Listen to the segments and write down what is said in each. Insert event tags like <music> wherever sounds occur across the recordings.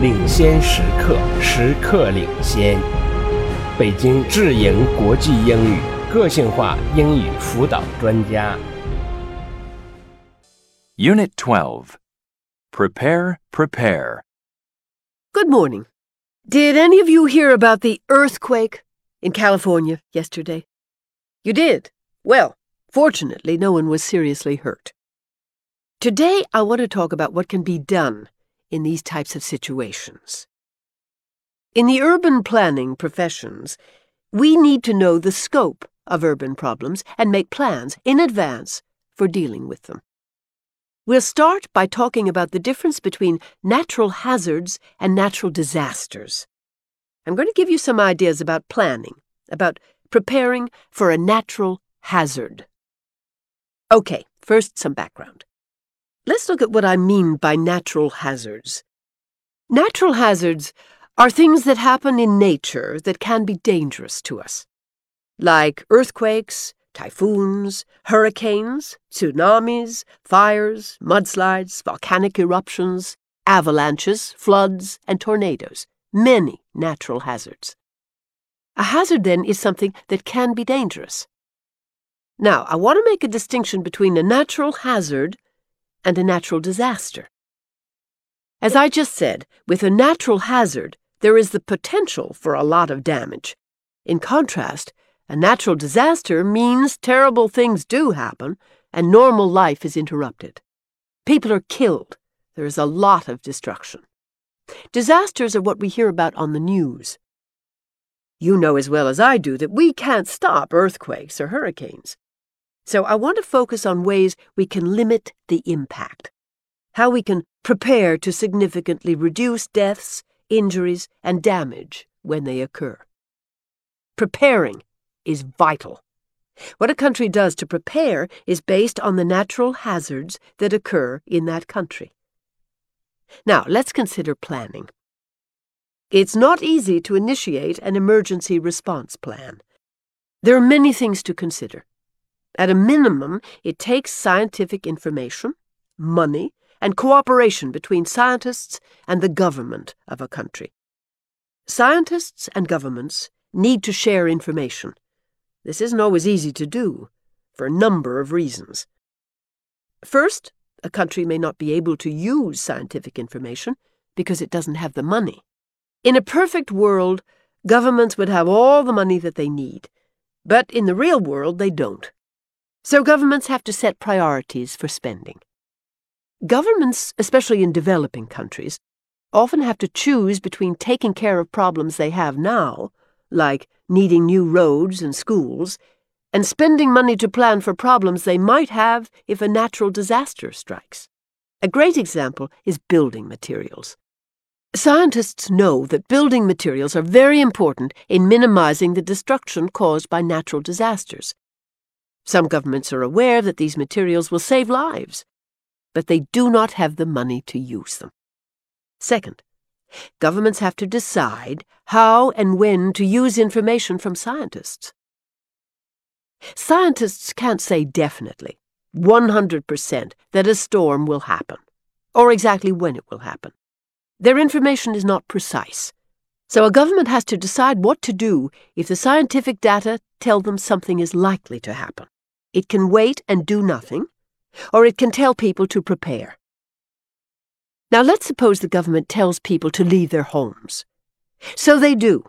领先时刻，时刻领先。北京智盈国际英语个性化英语辅导专家。 Unit 12. Prepare, prepare. Good morning. Did any of you hear about the earthquake in California yesterday? You did? Well, fortunately, no one was seriously hurt. Today, I want to talk about what can be done in these types of situations. In the urban planning professions, we need to know the scope of urban problems and make plans in advance for dealing with them. We'll start by talking about the difference between natural hazards and natural disasters. I'm going to give you some ideas about planning, about preparing for a natural hazard. Okay, first, some background. Let's look at what I mean by natural hazards. Natural hazards are things that happen in nature that can be dangerous to us, like earthquakes, typhoons, hurricanes, tsunamis, fires, mudslides, volcanic eruptions, avalanches, floods, and tornadoes. Many natural hazards. A hazard, then, is something that can be dangerous. Now, I want to make a distinction between a natural hazard and a natural disaster. As I just said, with a natural hazard, there is the potential for a lot of damage. In contrast, a natural disaster means terrible things do happen and normal life is interrupted. People are killed. There is a lot of destruction. Disasters are what we hear about on the news. You know as well as I do that we can't stop earthquakes or hurricanes. So I want to focus on ways we can limit the impact, how we can prepare to significantly reduce deaths, injuries, and damage when they occur. Preparing is vital. What a country does to prepare is based on the natural hazards that occur in that country. Now, let's consider planning. It's not easy to initiate an emergency response plan. There are many things to consider. At a minimum, it takes scientific information, money, and cooperation between scientists and the government of a country. Scientists and governments need to share information. This isn't always easy to do, for a number of reasons. First, a country may not be able to use scientific information because it doesn't have the money. In a perfect world, governments would have all the money that they need, but in the real world, they don't. So governments have to set priorities for spending. Governments, especially in developing countries, often have to choose between taking care of problems they have now, like needing new roads and schools, and spending money to plan for problems they might have if a natural disaster strikes. A great example is building materials. Scientists know that building materials are very important in minimizing the destruction caused by natural disasters. Some governments are aware that these materials will save lives, but they do not have the money to use them. Second, governments have to decide how and when to use information from scientists. Scientists can't say definitely, 100%, that a storm will happen, or exactly when it will happen. Their information is not precise. So a government has to decide what to do if the scientific data tell them something is likely to happen. It can wait and do nothing, or it can tell people to prepare. Now let's suppose the government tells people to leave their homes. So they do,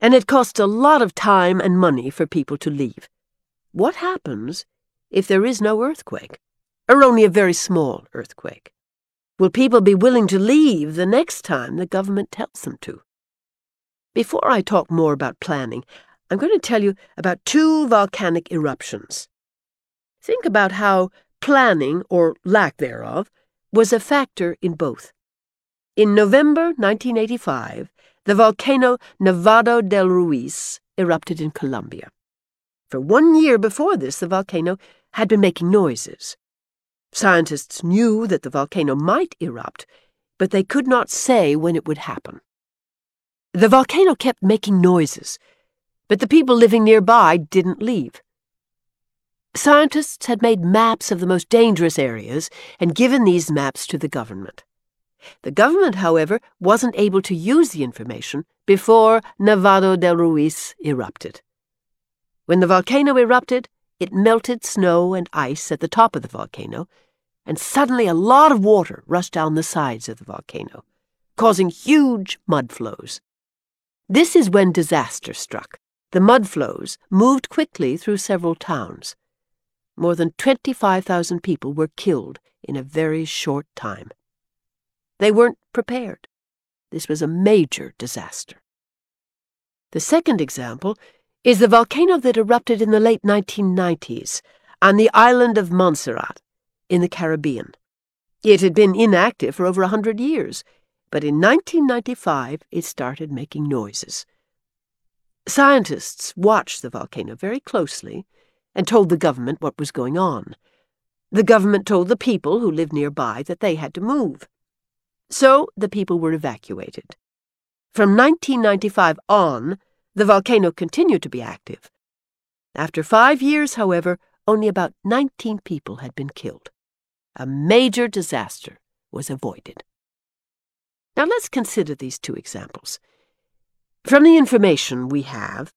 and it costs a lot of time and money for people to leave. What happens if there is no earthquake, or only a very small earthquake? Will people be willing to leave the next time the government tells them to? Before I talk more about planning, I'm going to tell you about two volcanic eruptions. Think about how planning, or lack thereof, was a factor in both. In November 1985, the volcano Nevado del Ruiz erupted in Colombia. For one year before this, the volcano had been making noises. Scientists knew that the volcano might erupt, but they could not say when it would happen. The volcano kept making noises, but the people living nearby didn't leave. Scientists had made maps of the most dangerous areas and given these maps to the government. The government, however, wasn't able to use the information before Nevado del Ruiz erupted. When the volcano erupted, it melted snow and ice at the top of the volcano, and suddenly a lot of water rushed down the sides of the volcano, causing huge mud flows. This is when disaster struck. The mud flows moved quickly through several towns. More than 25,000 people were killed in a very short time. They weren't prepared. This was a major disaster. The second example is the volcano that erupted in the late 1990s on the island of Montserrat in the Caribbean. It had been inactive for over a hundred years, but in 1995 it started making noises. Scientists watched the volcano very closely and told the government what was going on. The government told the people who lived nearby that they had to move. So the people were evacuated. From 1995 on, the volcano continued to be active. After five years, however, only about 19 people had been killed. A major disaster was avoided. Now let's consider these two examples. From the information we have,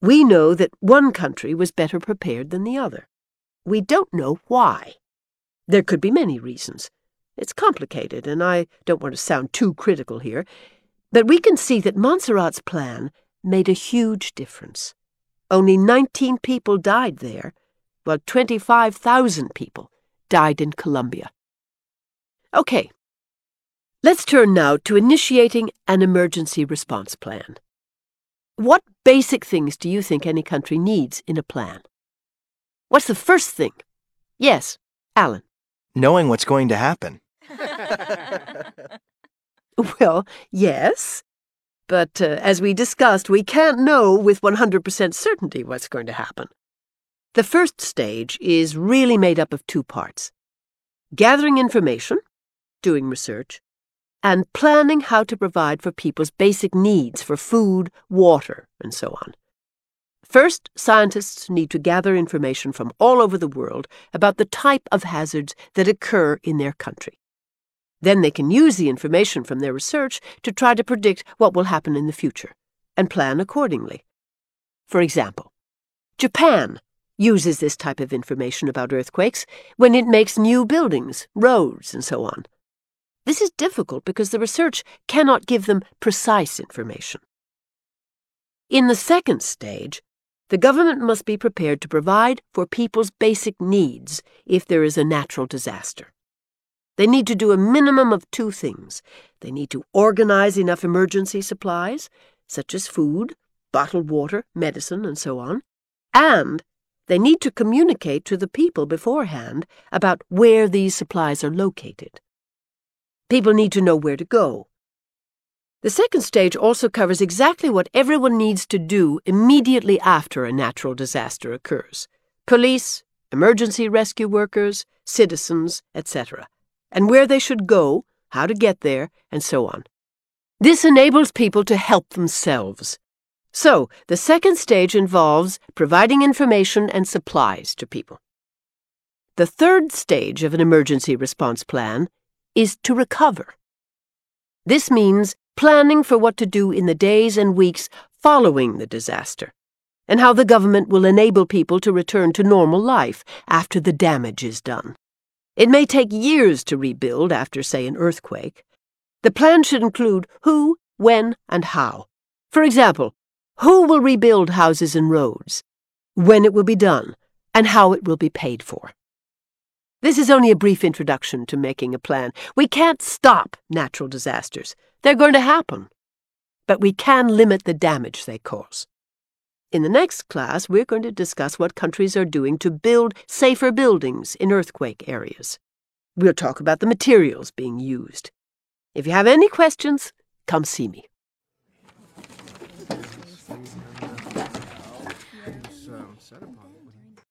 we know that one country was better prepared than the other. We don't know why. There could be many reasons. It's complicated, and I don't want to sound too critical here, but we can see that Montserrat's plan made a huge difference. Only 19 people died there, while 25,000 people died in Colombia. Okay, let's turn now to initiating an emergency response plan. What basic things do you think any country needs in a plan? What's the first thing? Yes, Alan. Knowing what's going to happen. <laughs> Well, yes. But uh, as we discussed, we can't know with 100% certainty what's going to happen. The first stage is really made up of two parts gathering information, doing research, and planning how to provide for people's basic needs for food, water, and so on. First, scientists need to gather information from all over the world about the type of hazards that occur in their country. Then they can use the information from their research to try to predict what will happen in the future and plan accordingly. For example, Japan uses this type of information about earthquakes when it makes new buildings, roads, and so on. This is difficult because the research cannot give them precise information. In the second stage, the government must be prepared to provide for people's basic needs if there is a natural disaster. They need to do a minimum of two things. They need to organize enough emergency supplies, such as food, bottled water, medicine, and so on, and they need to communicate to the people beforehand about where these supplies are located. People need to know where to go. The second stage also covers exactly what everyone needs to do immediately after a natural disaster occurs police, emergency rescue workers, citizens, etc., and where they should go, how to get there, and so on. This enables people to help themselves. So, the second stage involves providing information and supplies to people. The third stage of an emergency response plan is to recover. This means planning for what to do in the days and weeks following the disaster, and how the government will enable people to return to normal life after the damage is done. It may take years to rebuild after, say, an earthquake. The plan should include who, when, and how. For example, who will rebuild houses and roads, when it will be done, and how it will be paid for. This is only a brief introduction to making a plan. We can't stop natural disasters. They're going to happen. But we can limit the damage they cause. In the next class, we're going to discuss what countries are doing to build safer buildings in earthquake areas. We'll talk about the materials being used. If you have any questions, come see me.